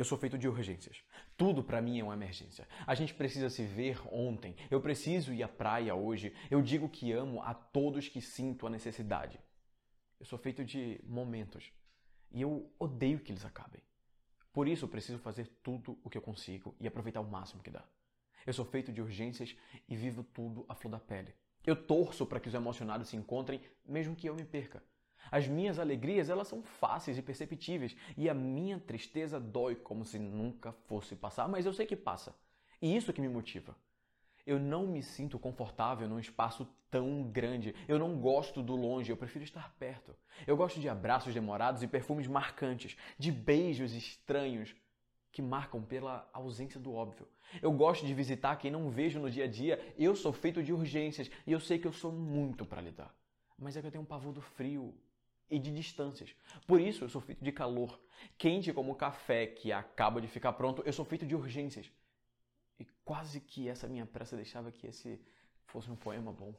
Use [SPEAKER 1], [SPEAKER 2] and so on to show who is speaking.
[SPEAKER 1] Eu sou feito de urgências. Tudo para mim é uma emergência. A gente precisa se ver ontem. Eu preciso ir à praia hoje. Eu digo que amo a todos que sinto a necessidade. Eu sou feito de momentos. E eu odeio que eles acabem. Por isso eu preciso fazer tudo o que eu consigo e aproveitar o máximo que dá. Eu sou feito de urgências e vivo tudo à flor da pele. Eu torço para que os emocionados se encontrem, mesmo que eu me perca. As minhas alegrias, elas são fáceis e perceptíveis, e a minha tristeza dói como se nunca fosse passar, mas eu sei que passa. E isso que me motiva. Eu não me sinto confortável num espaço tão grande. Eu não gosto do longe, eu prefiro estar perto. Eu gosto de abraços demorados e perfumes marcantes, de beijos estranhos que marcam pela ausência do óbvio. Eu gosto de visitar quem não vejo no dia a dia. Eu sou feito de urgências e eu sei que eu sou muito para lidar. Mas é que eu tenho um pavor do frio e de distâncias. Por isso eu sou feito de calor. Quente como café que acaba de ficar pronto, eu sou feito de urgências. E quase que essa minha pressa deixava que esse fosse um poema bom.